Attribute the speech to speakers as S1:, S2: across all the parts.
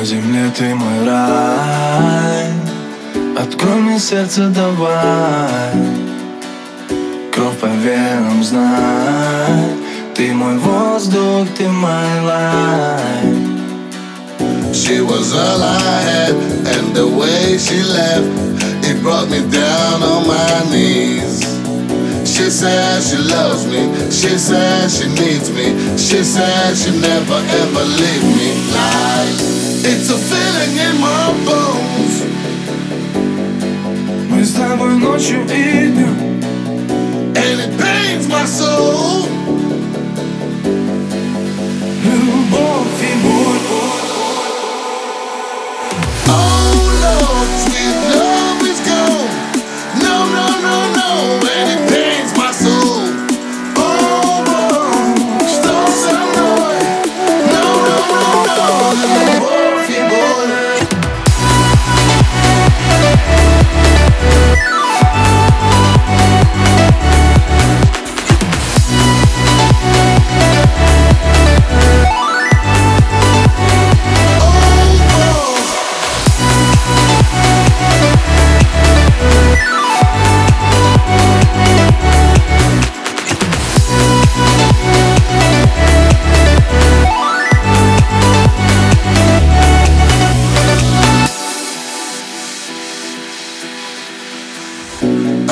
S1: На земле ты мой рай Открой мне сердце, давай Кровь по венам знай Ты мой воздух, ты мой life
S2: She was all I had, and the way she left, it brought me down on my knees. She said she loves me, she said she needs me, she said she never ever leave me. Lies, it's a feeling in my bones.
S1: Мы с тобой ночью и днем
S2: And it pains my soul.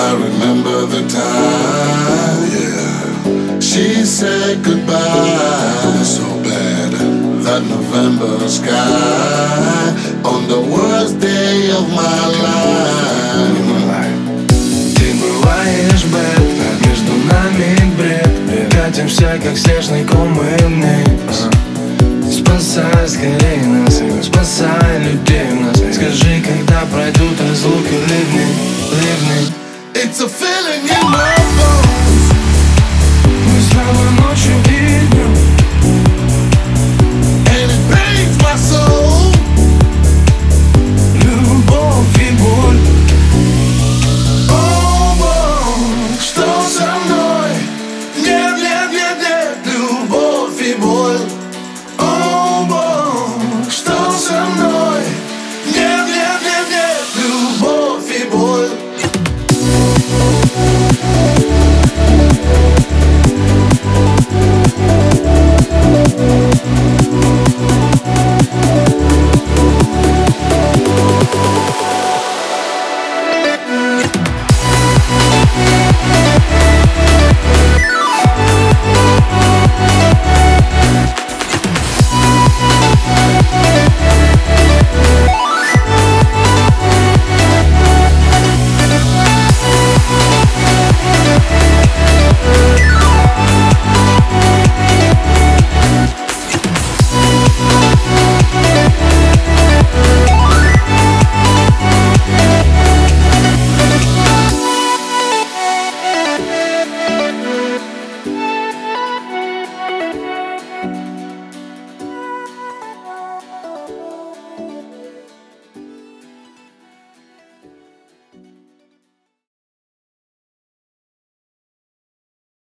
S2: I remember the time, yeah. She said goodbye, so bad. That November sky on the worst day of my life.
S1: Между нами бред Катимся, как снежный ком мы вниз Спасай скорее нас Спасай людей нас